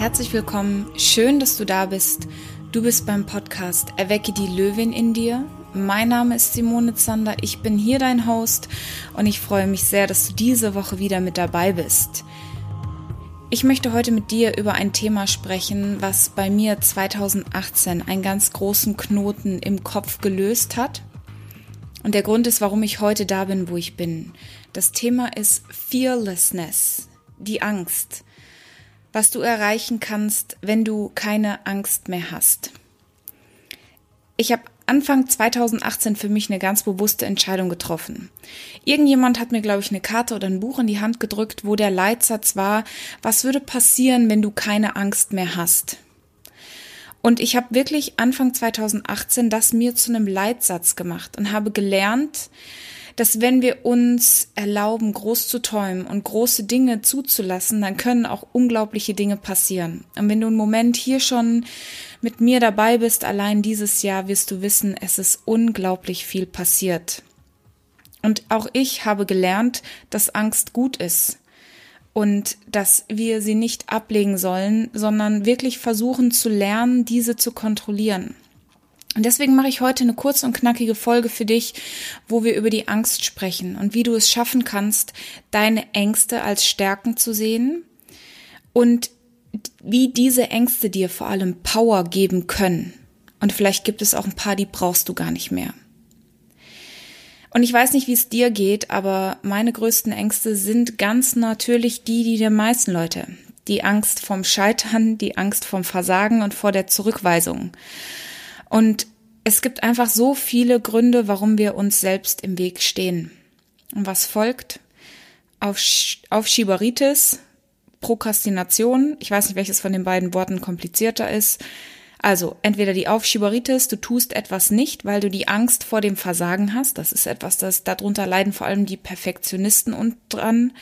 Herzlich willkommen, schön, dass du da bist. Du bist beim Podcast Erwecke die Löwin in dir. Mein Name ist Simone Zander, ich bin hier dein Host und ich freue mich sehr, dass du diese Woche wieder mit dabei bist. Ich möchte heute mit dir über ein Thema sprechen, was bei mir 2018 einen ganz großen Knoten im Kopf gelöst hat. Und der Grund ist, warum ich heute da bin, wo ich bin. Das Thema ist Fearlessness, die Angst was du erreichen kannst, wenn du keine Angst mehr hast. Ich habe Anfang 2018 für mich eine ganz bewusste Entscheidung getroffen. Irgendjemand hat mir, glaube ich, eine Karte oder ein Buch in die Hand gedrückt, wo der Leitsatz war, was würde passieren, wenn du keine Angst mehr hast? Und ich habe wirklich Anfang 2018 das mir zu einem Leitsatz gemacht und habe gelernt, dass wenn wir uns erlauben, groß zu träumen und große Dinge zuzulassen, dann können auch unglaubliche Dinge passieren. Und wenn du einen Moment hier schon mit mir dabei bist, allein dieses Jahr wirst du wissen, es ist unglaublich viel passiert. Und auch ich habe gelernt, dass Angst gut ist und dass wir sie nicht ablegen sollen, sondern wirklich versuchen zu lernen, diese zu kontrollieren. Und deswegen mache ich heute eine kurze und knackige Folge für dich, wo wir über die Angst sprechen und wie du es schaffen kannst, deine Ängste als Stärken zu sehen und wie diese Ängste dir vor allem Power geben können. Und vielleicht gibt es auch ein paar, die brauchst du gar nicht mehr. Und ich weiß nicht, wie es dir geht, aber meine größten Ängste sind ganz natürlich die, die der meisten Leute. Die Angst vom Scheitern, die Angst vom Versagen und vor der Zurückweisung. Und es gibt einfach so viele Gründe, warum wir uns selbst im Weg stehen. Und was folgt? Auf, Aufschieberitis, Prokrastination, ich weiß nicht, welches von den beiden Worten komplizierter ist. Also entweder die Aufschieberitis, du tust etwas nicht, weil du die Angst vor dem Versagen hast. Das ist etwas, das darunter leiden vor allem die Perfektionisten und dran.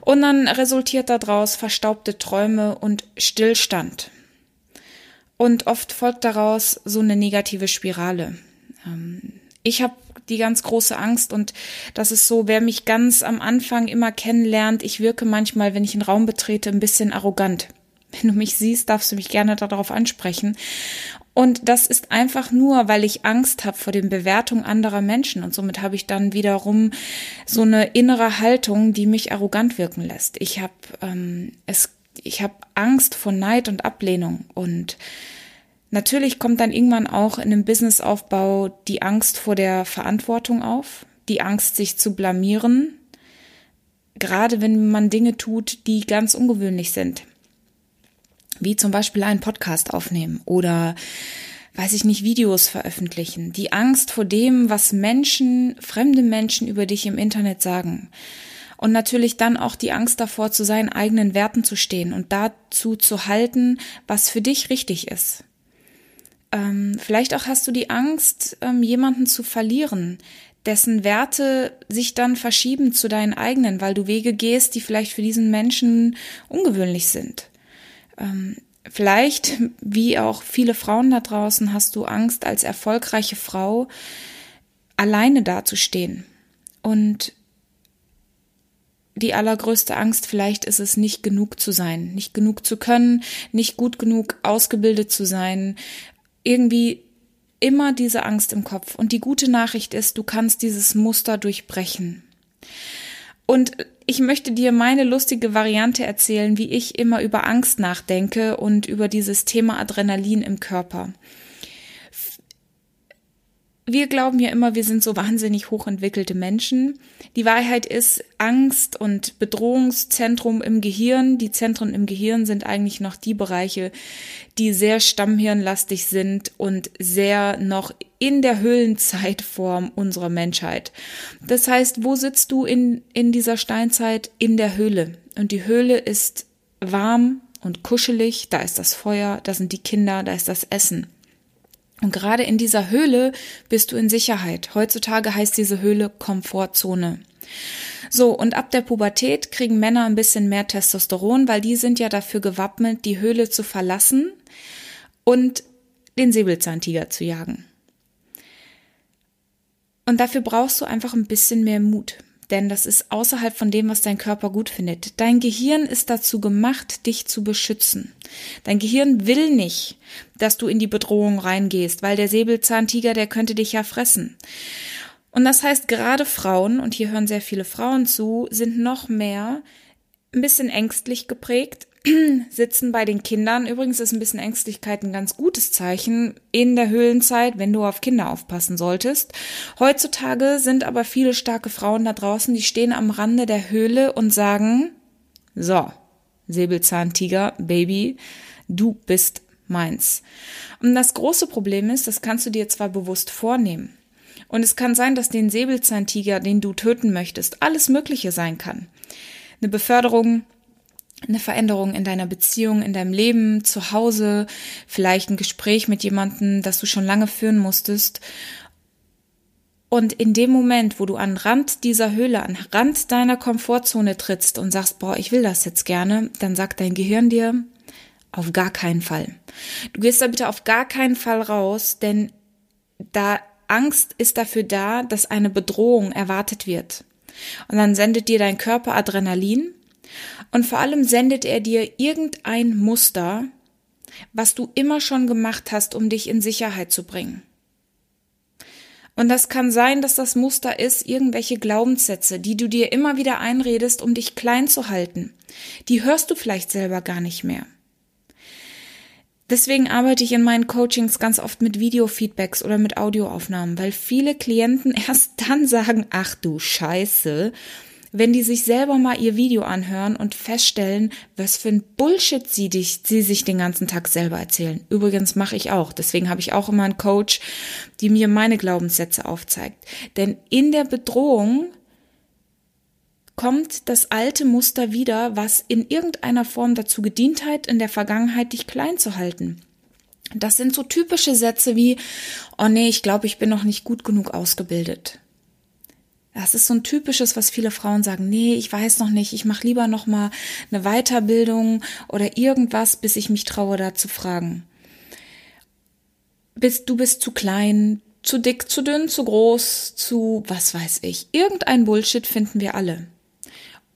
Und dann resultiert daraus verstaubte Träume und Stillstand. Und oft folgt daraus so eine negative Spirale. Ähm, ich habe die ganz große Angst und das ist so, wer mich ganz am Anfang immer kennenlernt, ich wirke manchmal, wenn ich einen Raum betrete, ein bisschen arrogant. Wenn du mich siehst, darfst du mich gerne darauf ansprechen. Und das ist einfach nur, weil ich Angst habe vor den Bewertungen anderer Menschen. Und somit habe ich dann wiederum so eine innere Haltung, die mich arrogant wirken lässt. Ich habe ähm, es ich habe Angst vor Neid und Ablehnung. Und natürlich kommt dann irgendwann auch in einem Businessaufbau die Angst vor der Verantwortung auf, die Angst, sich zu blamieren, gerade wenn man Dinge tut, die ganz ungewöhnlich sind, wie zum Beispiel einen Podcast aufnehmen oder weiß ich nicht, Videos veröffentlichen, die Angst vor dem, was Menschen, fremde Menschen über dich im Internet sagen und natürlich dann auch die Angst davor, zu seinen eigenen Werten zu stehen und dazu zu halten, was für dich richtig ist. Ähm, vielleicht auch hast du die Angst, ähm, jemanden zu verlieren, dessen Werte sich dann verschieben zu deinen eigenen, weil du Wege gehst, die vielleicht für diesen Menschen ungewöhnlich sind. Ähm, vielleicht, wie auch viele Frauen da draußen, hast du Angst, als erfolgreiche Frau alleine dazustehen und die allergrößte Angst vielleicht ist es, nicht genug zu sein, nicht genug zu können, nicht gut genug ausgebildet zu sein, irgendwie immer diese Angst im Kopf. Und die gute Nachricht ist, du kannst dieses Muster durchbrechen. Und ich möchte dir meine lustige Variante erzählen, wie ich immer über Angst nachdenke und über dieses Thema Adrenalin im Körper wir glauben ja immer, wir sind so wahnsinnig hochentwickelte Menschen. Die Wahrheit ist, Angst und Bedrohungszentrum im Gehirn, die Zentren im Gehirn sind eigentlich noch die Bereiche, die sehr stammhirnlastig sind und sehr noch in der Höhlenzeitform unserer Menschheit. Das heißt, wo sitzt du in, in dieser Steinzeit? In der Höhle. Und die Höhle ist warm und kuschelig, da ist das Feuer, da sind die Kinder, da ist das Essen. Und gerade in dieser Höhle bist du in Sicherheit. Heutzutage heißt diese Höhle Komfortzone. So, und ab der Pubertät kriegen Männer ein bisschen mehr Testosteron, weil die sind ja dafür gewappnet, die Höhle zu verlassen und den Säbelzahntiger zu jagen. Und dafür brauchst du einfach ein bisschen mehr Mut. Denn das ist außerhalb von dem, was dein Körper gut findet. Dein Gehirn ist dazu gemacht, dich zu beschützen. Dein Gehirn will nicht, dass du in die Bedrohung reingehst, weil der Säbelzahntiger, der könnte dich ja fressen. Und das heißt, gerade Frauen, und hier hören sehr viele Frauen zu, sind noch mehr ein bisschen ängstlich geprägt, sitzen bei den Kindern. Übrigens ist ein bisschen Ängstlichkeit ein ganz gutes Zeichen in der Höhlenzeit, wenn du auf Kinder aufpassen solltest. Heutzutage sind aber viele starke Frauen da draußen, die stehen am Rande der Höhle und sagen, so, Säbelzahntiger, Baby, du bist meins. Und das große Problem ist, das kannst du dir zwar bewusst vornehmen. Und es kann sein, dass den Säbelzahntiger, den du töten möchtest, alles Mögliche sein kann. Eine Beförderung, eine Veränderung in deiner Beziehung, in deinem Leben, zu Hause, vielleicht ein Gespräch mit jemandem, das du schon lange führen musstest. Und in dem Moment, wo du an Rand dieser Höhle, an Rand deiner Komfortzone trittst und sagst, boah, ich will das jetzt gerne, dann sagt dein Gehirn dir, auf gar keinen Fall. Du gehst da bitte auf gar keinen Fall raus, denn da Angst ist dafür da, dass eine Bedrohung erwartet wird. Und dann sendet dir dein Körper Adrenalin und vor allem sendet er dir irgendein Muster, was du immer schon gemacht hast, um dich in Sicherheit zu bringen. Und das kann sein, dass das Muster ist, irgendwelche Glaubenssätze, die du dir immer wieder einredest, um dich klein zu halten. Die hörst du vielleicht selber gar nicht mehr. Deswegen arbeite ich in meinen Coachings ganz oft mit Videofeedbacks oder mit Audioaufnahmen, weil viele Klienten erst dann sagen, ach du Scheiße, wenn die sich selber mal ihr Video anhören und feststellen, was für ein Bullshit sie, dich, sie sich den ganzen Tag selber erzählen. Übrigens mache ich auch. Deswegen habe ich auch immer einen Coach, die mir meine Glaubenssätze aufzeigt. Denn in der Bedrohung kommt das alte Muster wieder, was in irgendeiner Form dazu gedient hat, in der Vergangenheit dich klein zu halten. Das sind so typische Sätze wie, oh nee, ich glaube, ich bin noch nicht gut genug ausgebildet. Das ist so ein typisches, was viele Frauen sagen, nee, ich weiß noch nicht, ich mache lieber noch mal eine Weiterbildung oder irgendwas, bis ich mich traue, da zu fragen. Bist, du bist zu klein, zu dick, zu dünn, zu groß, zu was weiß ich. Irgendein Bullshit finden wir alle.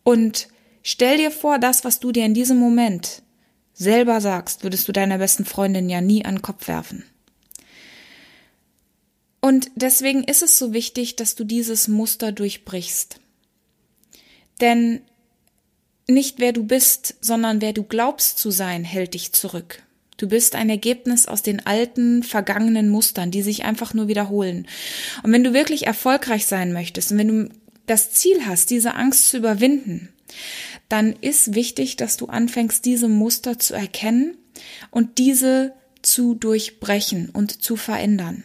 Und stell dir vor, das, was du dir in diesem Moment selber sagst, würdest du deiner besten Freundin ja nie an den Kopf werfen. Und deswegen ist es so wichtig, dass du dieses Muster durchbrichst. Denn nicht wer du bist, sondern wer du glaubst zu sein, hält dich zurück. Du bist ein Ergebnis aus den alten, vergangenen Mustern, die sich einfach nur wiederholen. Und wenn du wirklich erfolgreich sein möchtest und wenn du das Ziel hast, diese Angst zu überwinden, dann ist wichtig, dass du anfängst, diese Muster zu erkennen und diese zu durchbrechen und zu verändern.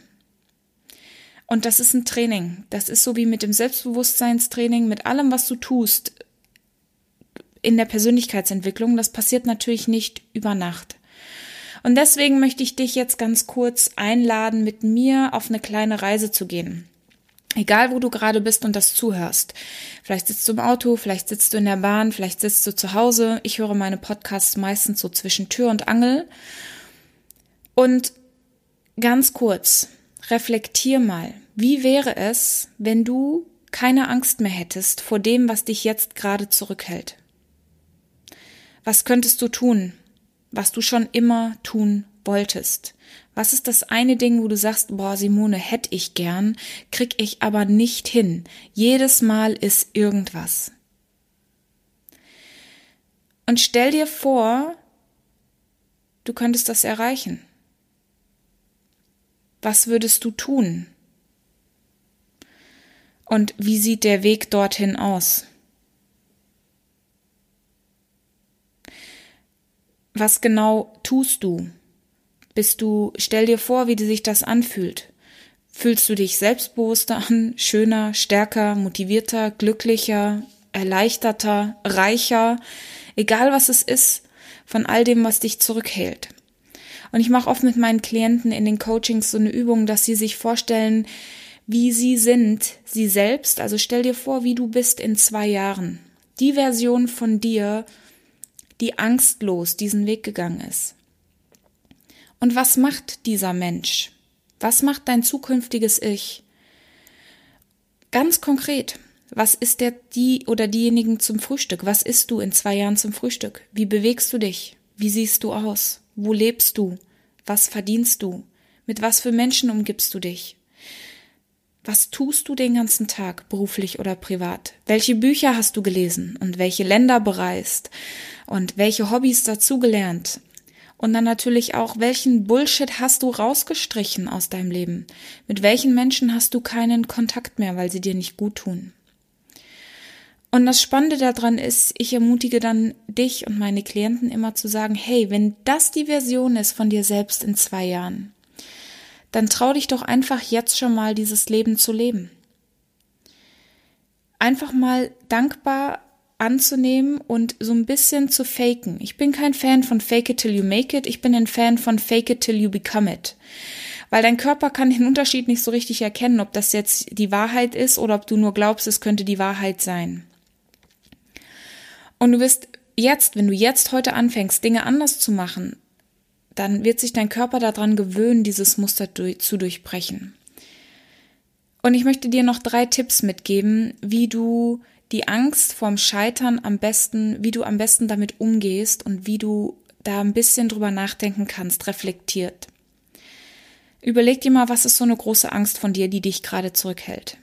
Und das ist ein Training. Das ist so wie mit dem Selbstbewusstseinstraining, mit allem, was du tust in der Persönlichkeitsentwicklung. Das passiert natürlich nicht über Nacht. Und deswegen möchte ich dich jetzt ganz kurz einladen, mit mir auf eine kleine Reise zu gehen. Egal, wo du gerade bist und das zuhörst. Vielleicht sitzt du im Auto, vielleicht sitzt du in der Bahn, vielleicht sitzt du zu Hause. Ich höre meine Podcasts meistens so zwischen Tür und Angel. Und ganz kurz, reflektier mal, wie wäre es, wenn du keine Angst mehr hättest vor dem, was dich jetzt gerade zurückhält? Was könntest du tun, was du schon immer tun wolltest? Was ist das eine Ding, wo du sagst, boah, Simone, hätte ich gern, krieg ich aber nicht hin. Jedes Mal ist irgendwas. Und stell dir vor, du könntest das erreichen. Was würdest du tun? Und wie sieht der Weg dorthin aus? Was genau tust du? Bist du, stell dir vor, wie sich das anfühlt. Fühlst du dich selbstbewusster an, schöner, stärker, motivierter, glücklicher, erleichterter, reicher, egal was es ist, von all dem, was dich zurückhält. Und ich mache oft mit meinen Klienten in den Coachings so eine Übung, dass sie sich vorstellen, wie sie sind, sie selbst. Also stell dir vor, wie du bist in zwei Jahren. Die Version von dir, die angstlos diesen Weg gegangen ist. Und was macht dieser Mensch? Was macht dein zukünftiges Ich? Ganz konkret, Was ist der die oder diejenigen zum Frühstück? Was isst du in zwei Jahren zum Frühstück? Wie bewegst du dich? Wie siehst du aus? Wo lebst du? Was verdienst du? Mit was für Menschen umgibst du dich? Was tust du den ganzen Tag, beruflich oder privat? Welche Bücher hast du gelesen und welche Länder bereist und welche Hobbys dazugelernt? Und dann natürlich auch, welchen Bullshit hast du rausgestrichen aus deinem Leben? Mit welchen Menschen hast du keinen Kontakt mehr, weil sie dir nicht gut tun? Und das Spannende daran ist, ich ermutige dann dich und meine Klienten immer zu sagen, hey, wenn das die Version ist von dir selbst in zwei Jahren, dann trau dich doch einfach jetzt schon mal dieses Leben zu leben. Einfach mal dankbar anzunehmen und so ein bisschen zu faken. Ich bin kein Fan von Fake it till you make it, ich bin ein Fan von Fake it till you become it. Weil dein Körper kann den Unterschied nicht so richtig erkennen, ob das jetzt die Wahrheit ist oder ob du nur glaubst, es könnte die Wahrheit sein. Und du wirst jetzt, wenn du jetzt heute anfängst, Dinge anders zu machen, dann wird sich dein Körper daran gewöhnen, dieses Muster zu durchbrechen. Und ich möchte dir noch drei Tipps mitgeben, wie du die Angst vorm Scheitern am besten, wie du am besten damit umgehst und wie du da ein bisschen drüber nachdenken kannst, reflektiert. Überleg dir mal, was ist so eine große Angst von dir, die dich gerade zurückhält.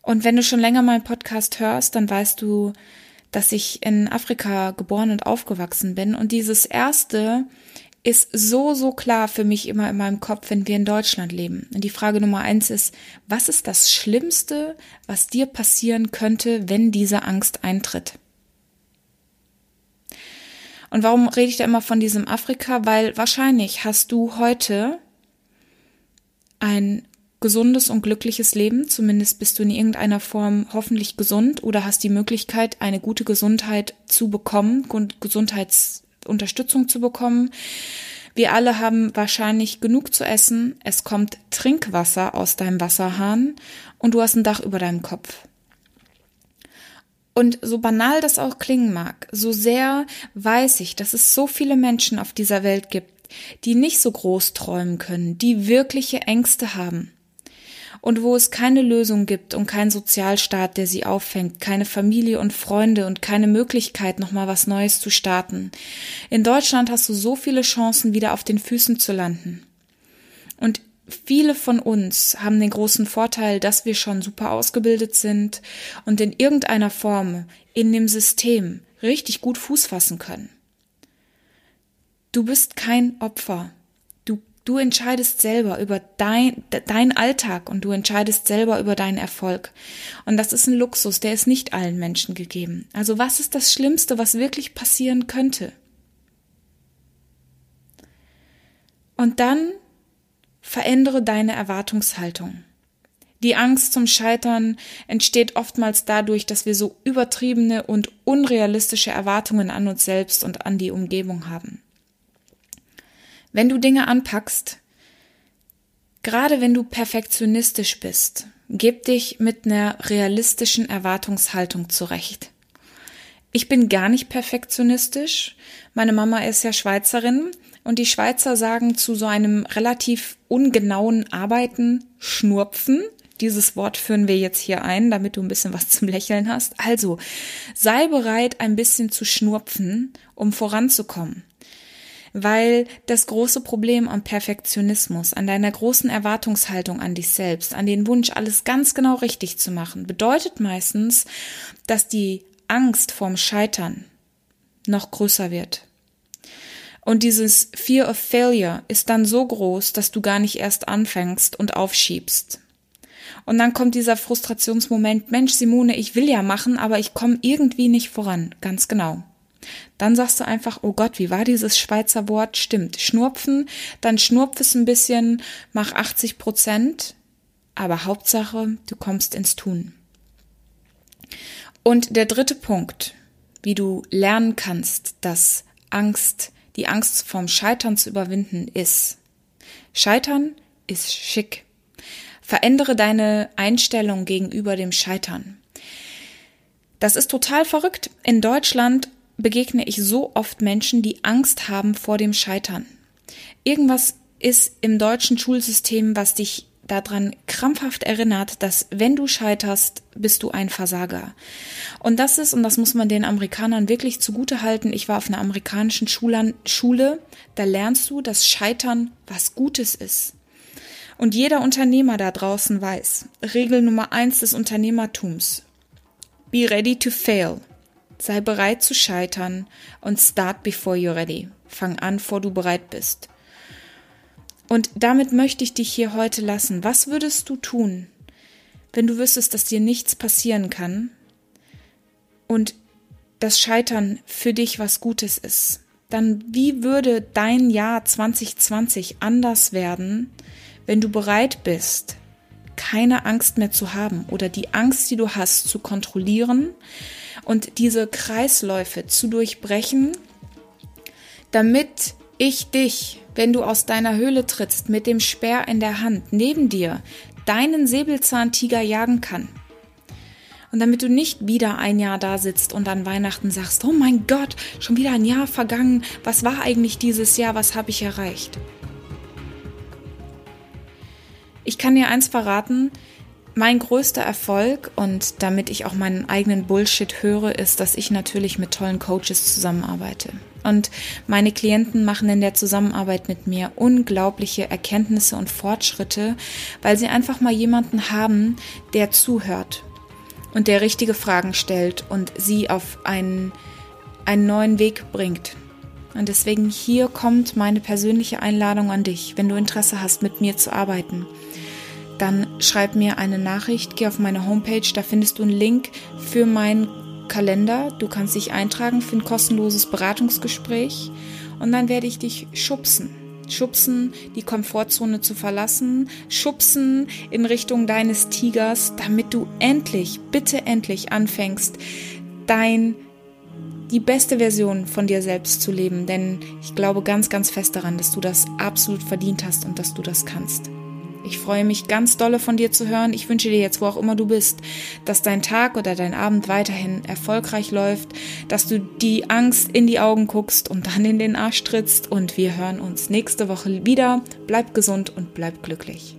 Und wenn du schon länger meinen Podcast hörst, dann weißt du, dass ich in Afrika geboren und aufgewachsen bin. Und dieses erste ist so, so klar für mich immer in meinem Kopf, wenn wir in Deutschland leben. Und die Frage Nummer eins ist, was ist das Schlimmste, was dir passieren könnte, wenn diese Angst eintritt? Und warum rede ich da immer von diesem Afrika? Weil wahrscheinlich hast du heute ein gesundes und glückliches Leben, zumindest bist du in irgendeiner Form hoffentlich gesund oder hast die Möglichkeit, eine gute Gesundheit zu bekommen, Gesundheits Unterstützung zu bekommen. Wir alle haben wahrscheinlich genug zu essen, es kommt Trinkwasser aus deinem Wasserhahn und du hast ein Dach über deinem Kopf. Und so banal das auch klingen mag, so sehr weiß ich, dass es so viele Menschen auf dieser Welt gibt, die nicht so groß träumen können, die wirkliche Ängste haben und wo es keine Lösung gibt und keinen Sozialstaat, der sie auffängt, keine Familie und Freunde und keine Möglichkeit, nochmal was Neues zu starten. In Deutschland hast du so viele Chancen, wieder auf den Füßen zu landen. Und viele von uns haben den großen Vorteil, dass wir schon super ausgebildet sind und in irgendeiner Form in dem System richtig gut Fuß fassen können. Du bist kein Opfer. Du entscheidest selber über dein, dein Alltag und du entscheidest selber über deinen Erfolg. Und das ist ein Luxus, der ist nicht allen Menschen gegeben. Also was ist das Schlimmste, was wirklich passieren könnte? Und dann verändere deine Erwartungshaltung. Die Angst zum Scheitern entsteht oftmals dadurch, dass wir so übertriebene und unrealistische Erwartungen an uns selbst und an die Umgebung haben. Wenn du Dinge anpackst, gerade wenn du perfektionistisch bist, gib dich mit einer realistischen Erwartungshaltung zurecht. Ich bin gar nicht perfektionistisch. Meine Mama ist ja Schweizerin und die Schweizer sagen zu so einem relativ ungenauen Arbeiten Schnurpfen. Dieses Wort führen wir jetzt hier ein, damit du ein bisschen was zum Lächeln hast. Also, sei bereit, ein bisschen zu schnurpfen, um voranzukommen weil das große Problem am Perfektionismus, an deiner großen Erwartungshaltung an dich selbst, an den Wunsch, alles ganz genau richtig zu machen, bedeutet meistens, dass die Angst vorm Scheitern noch größer wird. Und dieses Fear of Failure ist dann so groß, dass du gar nicht erst anfängst und aufschiebst. Und dann kommt dieser Frustrationsmoment, Mensch, Simone, ich will ja machen, aber ich komme irgendwie nicht voran. Ganz genau. Dann sagst du einfach, oh Gott, wie war dieses Schweizer Wort? Stimmt. Schnurpfen, dann schnurpf es ein bisschen, mach 80 Prozent, aber Hauptsache, du kommst ins Tun. Und der dritte Punkt, wie du lernen kannst, dass Angst, die Angst vom Scheitern zu überwinden ist. Scheitern ist schick. Verändere deine Einstellung gegenüber dem Scheitern. Das ist total verrückt. In Deutschland begegne ich so oft Menschen, die Angst haben vor dem Scheitern. Irgendwas ist im deutschen Schulsystem, was dich daran krampfhaft erinnert, dass wenn du scheiterst, bist du ein Versager. Und das ist, und das muss man den Amerikanern wirklich zugute halten, ich war auf einer amerikanischen Schule, da lernst du, dass Scheitern was Gutes ist. Und jeder Unternehmer da draußen weiß, Regel Nummer eins des Unternehmertums, be ready to fail. Sei bereit zu scheitern und start before you're ready. Fang an, vor du bereit bist. Und damit möchte ich dich hier heute lassen. Was würdest du tun, wenn du wüsstest, dass dir nichts passieren kann und das Scheitern für dich was Gutes ist? Dann wie würde dein Jahr 2020 anders werden, wenn du bereit bist, keine Angst mehr zu haben oder die Angst, die du hast, zu kontrollieren und diese Kreisläufe zu durchbrechen, damit ich dich, wenn du aus deiner Höhle trittst, mit dem Speer in der Hand neben dir deinen Säbelzahntiger jagen kann. Und damit du nicht wieder ein Jahr da sitzt und an Weihnachten sagst, oh mein Gott, schon wieder ein Jahr vergangen, was war eigentlich dieses Jahr, was habe ich erreicht? Ich kann dir eins verraten, mein größter Erfolg und damit ich auch meinen eigenen Bullshit höre, ist, dass ich natürlich mit tollen Coaches zusammenarbeite. Und meine Klienten machen in der Zusammenarbeit mit mir unglaubliche Erkenntnisse und Fortschritte, weil sie einfach mal jemanden haben, der zuhört und der richtige Fragen stellt und sie auf einen, einen neuen Weg bringt. Und deswegen hier kommt meine persönliche Einladung an dich, wenn du Interesse hast, mit mir zu arbeiten dann schreib mir eine Nachricht, geh auf meine Homepage, da findest du einen Link für meinen Kalender. Du kannst dich eintragen für ein kostenloses Beratungsgespräch und dann werde ich dich schubsen. Schubsen, die Komfortzone zu verlassen, schubsen in Richtung deines Tigers, damit du endlich, bitte endlich anfängst, dein die beste Version von dir selbst zu leben, denn ich glaube ganz, ganz fest daran, dass du das absolut verdient hast und dass du das kannst. Ich freue mich ganz dolle von dir zu hören. Ich wünsche dir jetzt, wo auch immer du bist, dass dein Tag oder dein Abend weiterhin erfolgreich läuft, dass du die Angst in die Augen guckst und dann in den Arsch trittst und wir hören uns nächste Woche wieder. Bleib gesund und bleib glücklich.